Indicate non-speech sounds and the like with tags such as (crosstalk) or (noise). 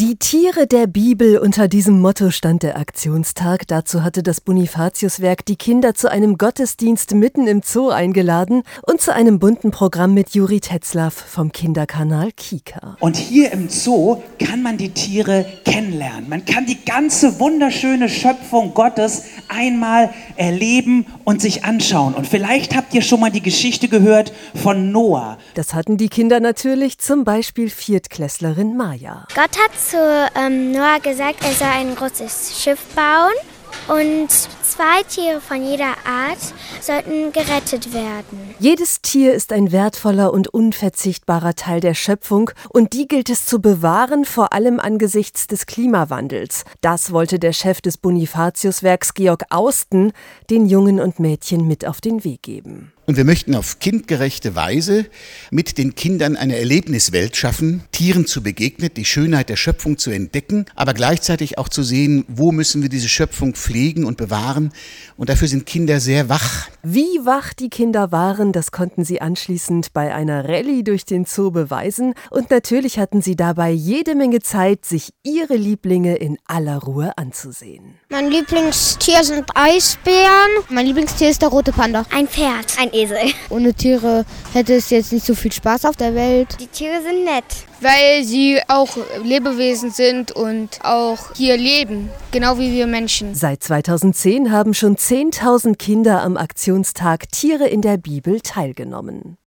Die Tiere der Bibel unter diesem Motto stand der Aktionstag. Dazu hatte das Bonifatiuswerk die Kinder zu einem Gottesdienst mitten im Zoo eingeladen und zu einem bunten Programm mit Juri Tetzlaff vom Kinderkanal Kika. Und hier im Zoo kann man die Tiere kennenlernen. Man kann die ganze wunderschöne Schöpfung Gottes einmal erleben und sich anschauen. Und vielleicht habt ihr schon mal die Geschichte gehört von Noah. Das hatten die Kinder natürlich, zum Beispiel Viertklässlerin Maja. Gott hat zu ähm, Noah gesagt, er soll ein großes Schiff bauen und zwei Tiere von jeder Art sollten gerettet werden. Jedes Tier ist ein wertvoller und unverzichtbarer Teil der Schöpfung und die gilt es zu bewahren, vor allem angesichts des Klimawandels. Das wollte der Chef des Bonifatiuswerks Georg Austen den Jungen und Mädchen mit auf den Weg geben. Und wir möchten auf kindgerechte Weise mit den Kindern eine Erlebniswelt schaffen, Tieren zu begegnen, die Schönheit der Schöpfung zu entdecken, aber gleichzeitig auch zu sehen, wo müssen wir diese Schöpfung pflegen und bewahren. Und dafür sind Kinder sehr wach. Wie wach die Kinder waren, das konnten sie anschließend bei einer Rallye durch den Zoo beweisen. Und natürlich hatten sie dabei jede Menge Zeit, sich ihre Lieblinge in aller Ruhe anzusehen. Mein Lieblingstier sind Eisbären. Mein Lieblingstier ist der rote Panda. Ein Pferd, ein Esel. (laughs) Ohne Tiere hätte es jetzt nicht so viel Spaß auf der Welt. Die Tiere sind nett. Weil sie auch Lebewesen sind und auch hier leben, genau wie wir Menschen. Seit 2010 haben schon 10.000 Kinder am Aktionstag Tiere in der Bibel teilgenommen.